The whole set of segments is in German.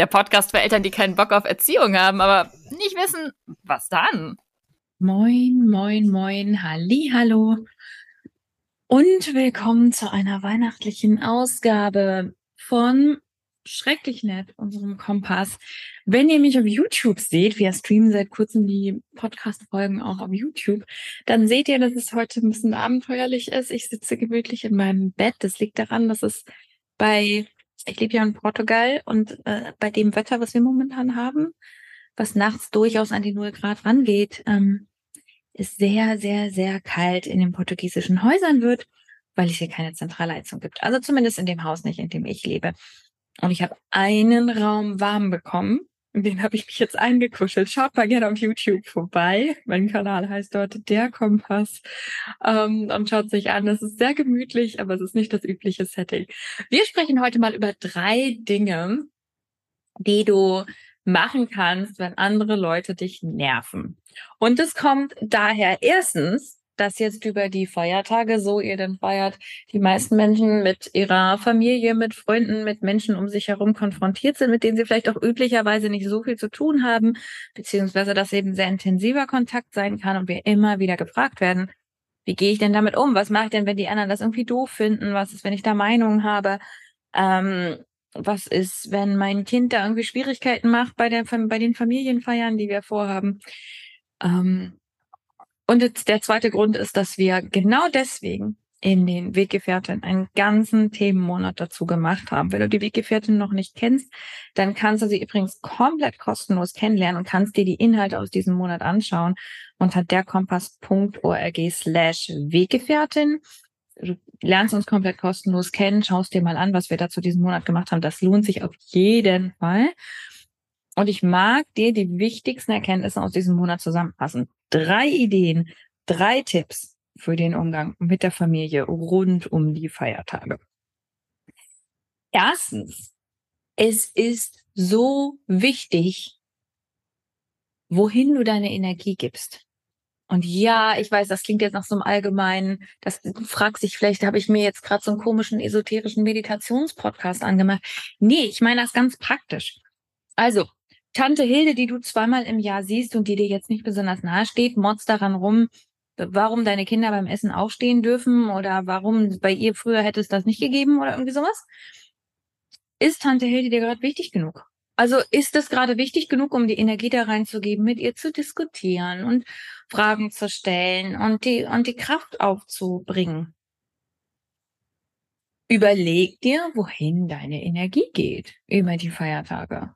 der Podcast für Eltern, die keinen Bock auf Erziehung haben, aber nicht wissen, was dann. Moin, moin, moin, halli, hallo und willkommen zu einer weihnachtlichen Ausgabe von Schrecklich nett, unserem Kompass. Wenn ihr mich auf YouTube seht, wir streamen seit kurzem die Podcast-Folgen auch auf YouTube, dann seht ihr, dass es heute ein bisschen abenteuerlich ist. Ich sitze gemütlich in meinem Bett. Das liegt daran, dass es bei ich lebe ja in Portugal und äh, bei dem Wetter, was wir momentan haben, was nachts durchaus an die Null Grad rangeht, ähm, ist sehr, sehr, sehr kalt in den portugiesischen Häusern wird, weil es hier keine Zentralheizung gibt. Also zumindest in dem Haus nicht, in dem ich lebe. Und ich habe einen Raum warm bekommen den habe ich mich jetzt eingekuschelt. Schaut mal gerne auf YouTube vorbei. Mein Kanal heißt dort Der Kompass. Ähm, und schaut sich an. Es ist sehr gemütlich, aber es ist nicht das übliche Setting. Wir sprechen heute mal über drei Dinge, die du machen kannst, wenn andere Leute dich nerven. Und es kommt daher erstens, dass jetzt über die Feiertage, so ihr denn feiert, die meisten Menschen mit ihrer Familie, mit Freunden, mit Menschen um sich herum konfrontiert sind, mit denen sie vielleicht auch üblicherweise nicht so viel zu tun haben, beziehungsweise dass eben sehr intensiver Kontakt sein kann und wir immer wieder gefragt werden, wie gehe ich denn damit um? Was mache ich denn, wenn die anderen das irgendwie doof finden? Was ist, wenn ich da Meinungen habe? Ähm, was ist, wenn mein Kind da irgendwie Schwierigkeiten macht bei, der, bei den Familienfeiern, die wir vorhaben? Ähm, und der zweite Grund ist, dass wir genau deswegen in den Weggefährten einen ganzen Themenmonat dazu gemacht haben. Wenn du die Weggefährtin noch nicht kennst, dann kannst du sie übrigens komplett kostenlos kennenlernen und kannst dir die Inhalte aus diesem Monat anschauen unter derkompass.org slash Weggefährtin. Du lernst uns komplett kostenlos kennen, schaust dir mal an, was wir dazu diesen Monat gemacht haben. Das lohnt sich auf jeden Fall. Und ich mag dir die wichtigsten Erkenntnisse aus diesem Monat zusammenfassen drei Ideen, drei Tipps für den Umgang mit der Familie rund um die Feiertage. Erstens, es ist so wichtig, wohin du deine Energie gibst. Und ja, ich weiß, das klingt jetzt nach so einem allgemeinen, das, du fragst dich, vielleicht habe ich mir jetzt gerade so einen komischen esoterischen Meditationspodcast angemacht. Nee, ich meine das ganz praktisch. Also, Tante Hilde, die du zweimal im Jahr siehst und die dir jetzt nicht besonders nahe steht, motzt daran rum, warum deine Kinder beim Essen aufstehen dürfen oder warum bei ihr früher hätte es das nicht gegeben oder irgendwie sowas. Ist Tante Hilde dir gerade wichtig genug? Also ist es gerade wichtig genug, um die Energie da reinzugeben, mit ihr zu diskutieren und Fragen zu stellen und die, und die Kraft aufzubringen? Überleg dir, wohin deine Energie geht über die Feiertage.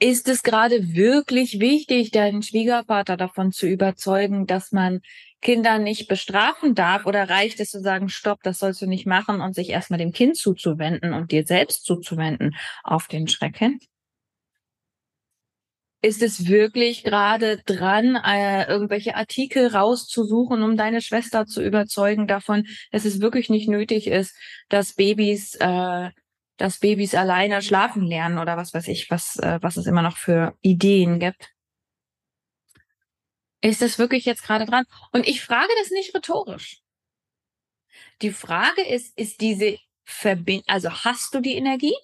Ist es gerade wirklich wichtig, deinen Schwiegervater davon zu überzeugen, dass man Kinder nicht bestrafen darf? Oder reicht es zu sagen, stopp, das sollst du nicht machen und sich erstmal dem Kind zuzuwenden und dir selbst zuzuwenden auf den Schrecken? Ist es wirklich gerade dran, äh, irgendwelche Artikel rauszusuchen, um deine Schwester zu überzeugen davon, dass es wirklich nicht nötig ist, dass Babys, äh, dass Babys alleine schlafen lernen oder was weiß ich, was, äh, was es immer noch für Ideen gibt? Ist es wirklich jetzt gerade dran? Und ich frage das nicht rhetorisch. Die Frage ist, ist diese Verbindung, also hast du die Energie?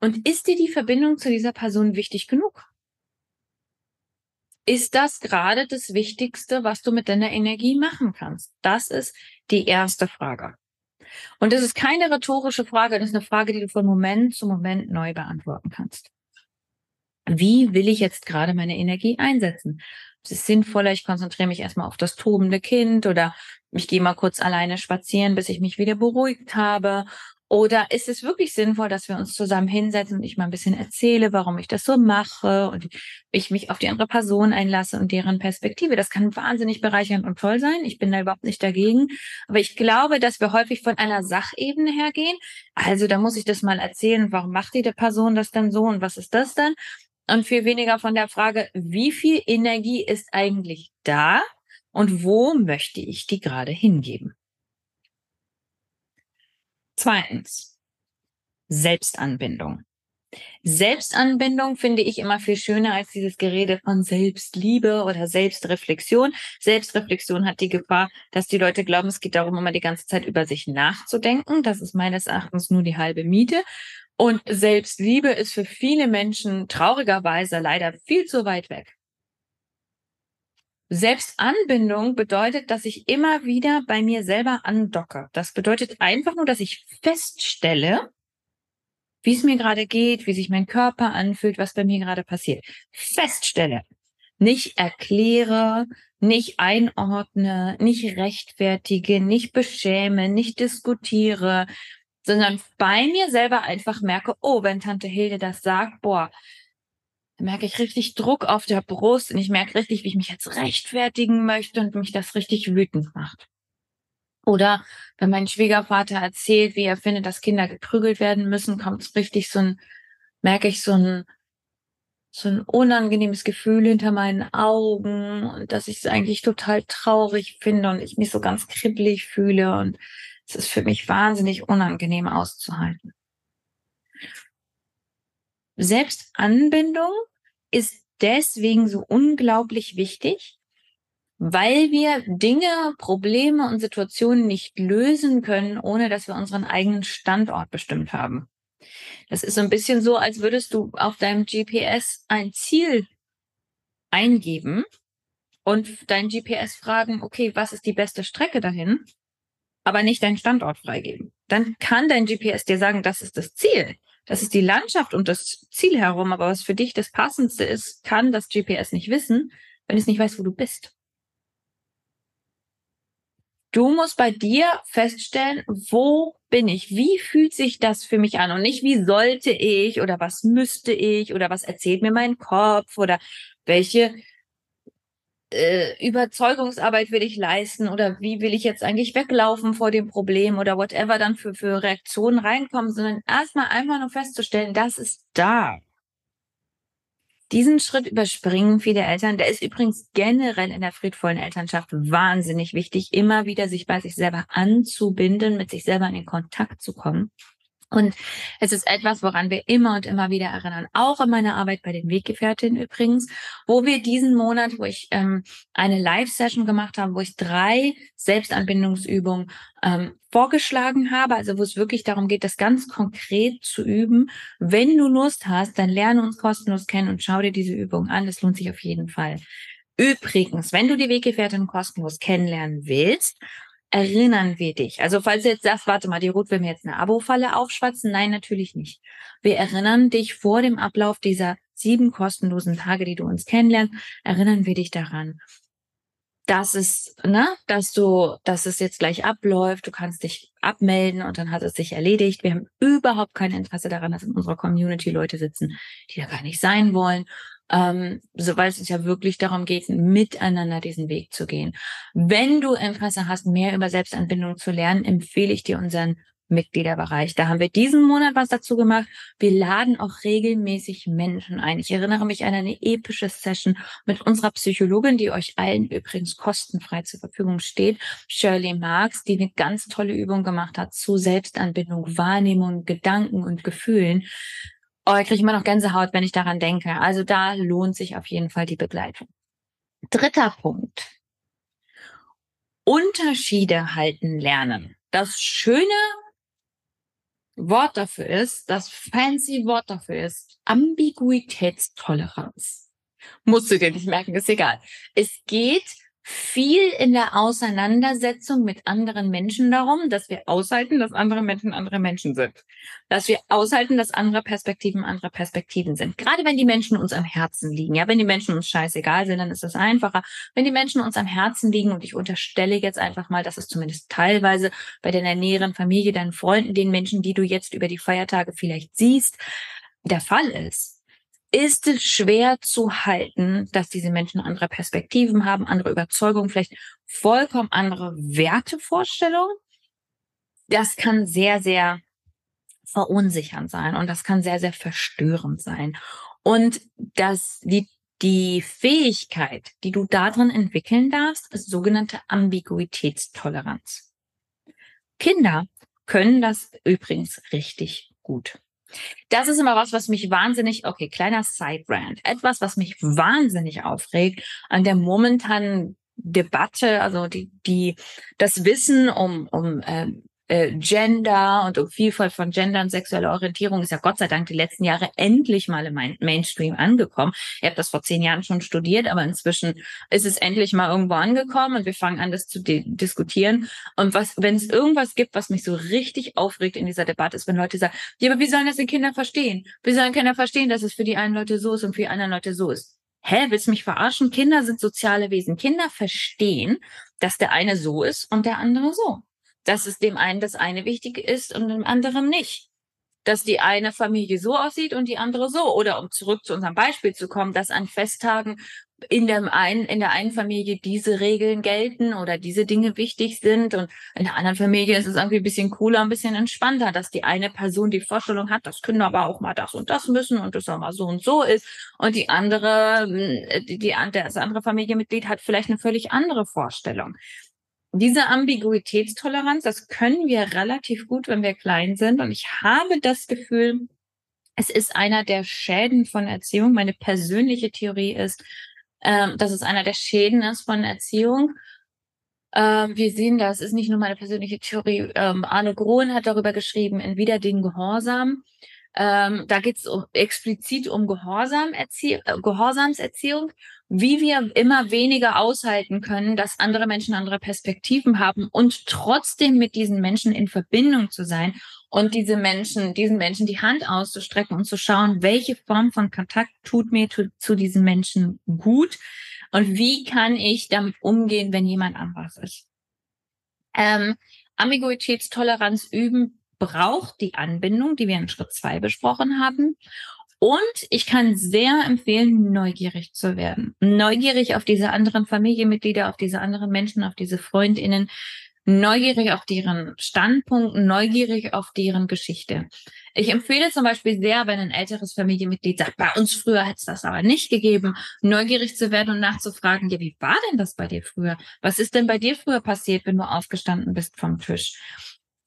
Und ist dir die Verbindung zu dieser Person wichtig genug? Ist das gerade das Wichtigste, was du mit deiner Energie machen kannst? Das ist die erste Frage. Und das ist keine rhetorische Frage, das ist eine Frage, die du von Moment zu Moment neu beantworten kannst. Wie will ich jetzt gerade meine Energie einsetzen? Es ist sinnvoller, ich konzentriere mich erstmal auf das tobende Kind oder ich gehe mal kurz alleine spazieren, bis ich mich wieder beruhigt habe oder ist es wirklich sinnvoll, dass wir uns zusammen hinsetzen und ich mal ein bisschen erzähle, warum ich das so mache und ich mich auf die andere Person einlasse und deren Perspektive? Das kann wahnsinnig bereichernd und toll sein. Ich bin da überhaupt nicht dagegen. Aber ich glaube, dass wir häufig von einer Sachebene hergehen. Also da muss ich das mal erzählen. Warum macht die Person das dann so und was ist das dann? Und viel weniger von der Frage, wie viel Energie ist eigentlich da und wo möchte ich die gerade hingeben? Zweitens, Selbstanbindung. Selbstanbindung finde ich immer viel schöner als dieses Gerede von Selbstliebe oder Selbstreflexion. Selbstreflexion hat die Gefahr, dass die Leute glauben, es geht darum, immer die ganze Zeit über sich nachzudenken. Das ist meines Erachtens nur die halbe Miete. Und Selbstliebe ist für viele Menschen traurigerweise leider viel zu weit weg. Selbstanbindung bedeutet, dass ich immer wieder bei mir selber andocke. Das bedeutet einfach nur, dass ich feststelle, wie es mir gerade geht, wie sich mein Körper anfühlt, was bei mir gerade passiert. Feststelle. Nicht erkläre, nicht einordne, nicht rechtfertige, nicht beschäme, nicht diskutiere, sondern bei mir selber einfach merke, oh, wenn Tante Hilde das sagt, boah, merke ich richtig Druck auf der Brust und ich merke richtig, wie ich mich jetzt rechtfertigen möchte und mich das richtig wütend macht. Oder wenn mein Schwiegervater erzählt, wie er findet, dass Kinder geprügelt werden müssen, kommt es richtig so ein, merke ich so ein, so ein unangenehmes Gefühl hinter meinen Augen und dass ich es eigentlich total traurig finde und ich mich so ganz kribbelig fühle und es ist für mich wahnsinnig unangenehm auszuhalten. Selbstanbindung ist deswegen so unglaublich wichtig, weil wir Dinge, Probleme und Situationen nicht lösen können, ohne dass wir unseren eigenen Standort bestimmt haben. Das ist so ein bisschen so, als würdest du auf deinem GPS ein Ziel eingeben und dein GPS fragen, okay, was ist die beste Strecke dahin, aber nicht deinen Standort freigeben. Dann kann dein GPS dir sagen, das ist das Ziel. Das ist die Landschaft und das Ziel herum, aber was für dich das Passendste ist, kann das GPS nicht wissen, wenn es nicht weiß, wo du bist. Du musst bei dir feststellen, wo bin ich? Wie fühlt sich das für mich an? Und nicht, wie sollte ich oder was müsste ich oder was erzählt mir mein Kopf oder welche äh, Überzeugungsarbeit will ich leisten oder wie will ich jetzt eigentlich weglaufen vor dem Problem oder whatever dann für, für Reaktionen reinkommen, sondern erstmal einfach nur festzustellen, das ist da. Diesen Schritt überspringen viele Eltern. Der ist übrigens generell in der friedvollen Elternschaft wahnsinnig wichtig, immer wieder sich bei sich selber anzubinden, mit sich selber in den Kontakt zu kommen. Und es ist etwas, woran wir immer und immer wieder erinnern, auch in meiner Arbeit bei den Weggefährtinnen übrigens, wo wir diesen Monat, wo ich ähm, eine Live-Session gemacht habe, wo ich drei Selbstanbindungsübungen ähm, vorgeschlagen habe, also wo es wirklich darum geht, das ganz konkret zu üben. Wenn du Lust hast, dann lerne uns kostenlos kennen und schau dir diese Übung an. Das lohnt sich auf jeden Fall. Übrigens, wenn du die Weggefährtin kostenlos kennenlernen willst erinnern wir dich. Also falls du jetzt sagst, warte mal, die Ruth will mir jetzt eine Abo-Falle aufschwatzen. Nein, natürlich nicht. Wir erinnern dich vor dem Ablauf dieser sieben kostenlosen Tage, die du uns kennenlernst, erinnern wir dich daran, dass es, ne, dass du, dass es jetzt gleich abläuft. Du kannst dich abmelden und dann hat es sich erledigt. Wir haben überhaupt kein Interesse daran, dass in unserer Community Leute sitzen, die da gar nicht sein wollen ähm, weil es ja wirklich darum geht, miteinander diesen Weg zu gehen. Wenn du Interesse hast, mehr über Selbstanbindung zu lernen, empfehle ich dir unseren Mitgliederbereich. Da haben wir diesen Monat was dazu gemacht. Wir laden auch regelmäßig Menschen ein. Ich erinnere mich an eine epische Session mit unserer Psychologin, die euch allen übrigens kostenfrei zur Verfügung steht, Shirley Marks, die eine ganz tolle Übung gemacht hat zu Selbstanbindung, Wahrnehmung, Gedanken und Gefühlen. Oh, ich kriege immer noch Gänsehaut, wenn ich daran denke. Also da lohnt sich auf jeden Fall die Begleitung. Dritter Punkt. Unterschiede halten lernen. Das schöne Wort dafür ist, das fancy Wort dafür ist Ambiguitätstoleranz. Musst du dir nicht merken, ist egal. Es geht viel in der Auseinandersetzung mit anderen Menschen darum, dass wir aushalten, dass andere Menschen andere Menschen sind. Dass wir aushalten, dass andere Perspektiven andere Perspektiven sind. Gerade wenn die Menschen uns am Herzen liegen. Ja, wenn die Menschen uns scheißegal sind, dann ist das einfacher. Wenn die Menschen uns am Herzen liegen, und ich unterstelle jetzt einfach mal, dass es zumindest teilweise bei deiner näheren Familie, deinen Freunden, den Menschen, die du jetzt über die Feiertage vielleicht siehst, der Fall ist, ist es schwer zu halten, dass diese Menschen andere Perspektiven haben, andere Überzeugungen, vielleicht vollkommen andere Wertevorstellungen. Das kann sehr, sehr verunsichernd sein und das kann sehr, sehr verstörend sein. Und das, die, die Fähigkeit, die du darin entwickeln darfst, ist sogenannte Ambiguitätstoleranz. Kinder können das übrigens richtig gut. Das ist immer was, was mich wahnsinnig, okay, kleiner Side-Brand, etwas, was mich wahnsinnig aufregt an der momentanen Debatte, also die, die, das Wissen um, um ähm, äh, Gender und um Vielfalt von Gender und sexueller Orientierung ist ja Gott sei Dank die letzten Jahre endlich mal im Mainstream angekommen. Ich habe das vor zehn Jahren schon studiert, aber inzwischen ist es endlich mal irgendwo angekommen und wir fangen an, das zu diskutieren. Und was, wenn es irgendwas gibt, was mich so richtig aufregt in dieser Debatte, ist, wenn Leute sagen, ja, aber wie sollen das die Kinder verstehen? Wie sollen Kinder verstehen, dass es für die einen Leute so ist und für die anderen Leute so ist? Hä, willst du mich verarschen? Kinder sind soziale Wesen. Kinder verstehen, dass der eine so ist und der andere so dass es dem einen das eine wichtig ist und dem anderen nicht. Dass die eine Familie so aussieht und die andere so. Oder um zurück zu unserem Beispiel zu kommen, dass an Festtagen in der einen, in der einen Familie diese Regeln gelten oder diese Dinge wichtig sind und in der anderen Familie ist es irgendwie ein bisschen cooler, ein bisschen entspannter, dass die eine Person die Vorstellung hat, das können aber auch mal das und das müssen und das auch mal so und so ist und die andere, die, die das andere Familienmitglied hat vielleicht eine völlig andere Vorstellung diese Ambiguitätstoleranz, das können wir relativ gut, wenn wir klein sind. Und ich habe das Gefühl, es ist einer der Schäden von Erziehung. Meine persönliche Theorie ist, ähm, dass es einer der Schäden ist von Erziehung. Ähm, wir sehen das, ist nicht nur meine persönliche Theorie. Ähm, Arne Grohen hat darüber geschrieben, in Wieder den Gehorsam. Ähm, da geht es um, explizit um Gehorsam äh, Gehorsamserziehung wie wir immer weniger aushalten können, dass andere Menschen andere Perspektiven haben und trotzdem mit diesen Menschen in Verbindung zu sein und diese Menschen, diesen Menschen die Hand auszustrecken und zu schauen, welche Form von Kontakt tut mir zu, zu diesen Menschen gut und wie kann ich damit umgehen, wenn jemand anders ist. Ähm, Ambiguitätstoleranz üben braucht die Anbindung, die wir in Schritt zwei besprochen haben. Und ich kann sehr empfehlen, neugierig zu werden. Neugierig auf diese anderen Familienmitglieder, auf diese anderen Menschen, auf diese Freundinnen, neugierig auf deren Standpunkt, neugierig auf deren Geschichte. Ich empfehle zum Beispiel sehr, wenn ein älteres Familienmitglied sagt, bei uns früher hätte es das aber nicht gegeben, neugierig zu werden und nachzufragen, ja, wie war denn das bei dir früher? Was ist denn bei dir früher passiert, wenn du aufgestanden bist vom Tisch?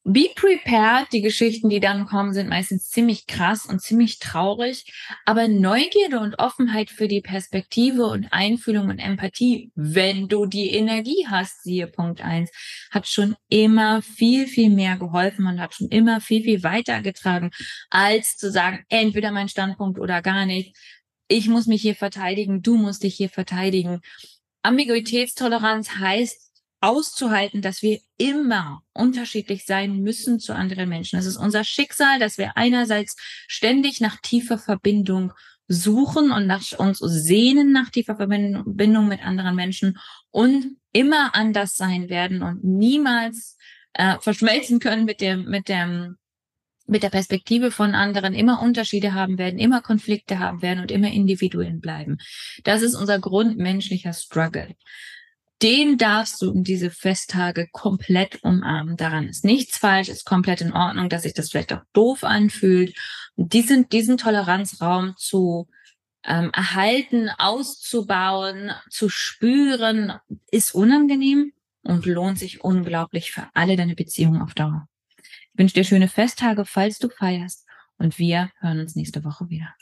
Be prepared. Die Geschichten, die dann kommen, sind meistens ziemlich krass und ziemlich traurig. Aber Neugierde und Offenheit für die Perspektive und Einfühlung und Empathie, wenn du die Energie hast, siehe Punkt eins, hat schon immer viel, viel mehr geholfen und hat schon immer viel, viel weitergetragen, als zu sagen, entweder mein Standpunkt oder gar nicht. Ich muss mich hier verteidigen, du musst dich hier verteidigen. Ambiguitätstoleranz heißt, auszuhalten, dass wir immer unterschiedlich sein müssen zu anderen Menschen. Es ist unser Schicksal, dass wir einerseits ständig nach tiefer Verbindung suchen und nach uns sehnen nach tiefer Verbindung mit anderen Menschen und immer anders sein werden und niemals äh, verschmelzen können mit dem mit dem mit der Perspektive von anderen immer Unterschiede haben werden, immer Konflikte haben werden und immer Individuen bleiben. Das ist unser grundmenschlicher Struggle. Den darfst du in diese Festtage komplett umarmen. Daran ist nichts falsch, ist komplett in Ordnung, dass sich das vielleicht auch doof anfühlt. Und diesen, diesen Toleranzraum zu ähm, erhalten, auszubauen, zu spüren, ist unangenehm und lohnt sich unglaublich für alle deine Beziehungen auf Dauer. Ich wünsche dir schöne Festtage, falls du feierst und wir hören uns nächste Woche wieder.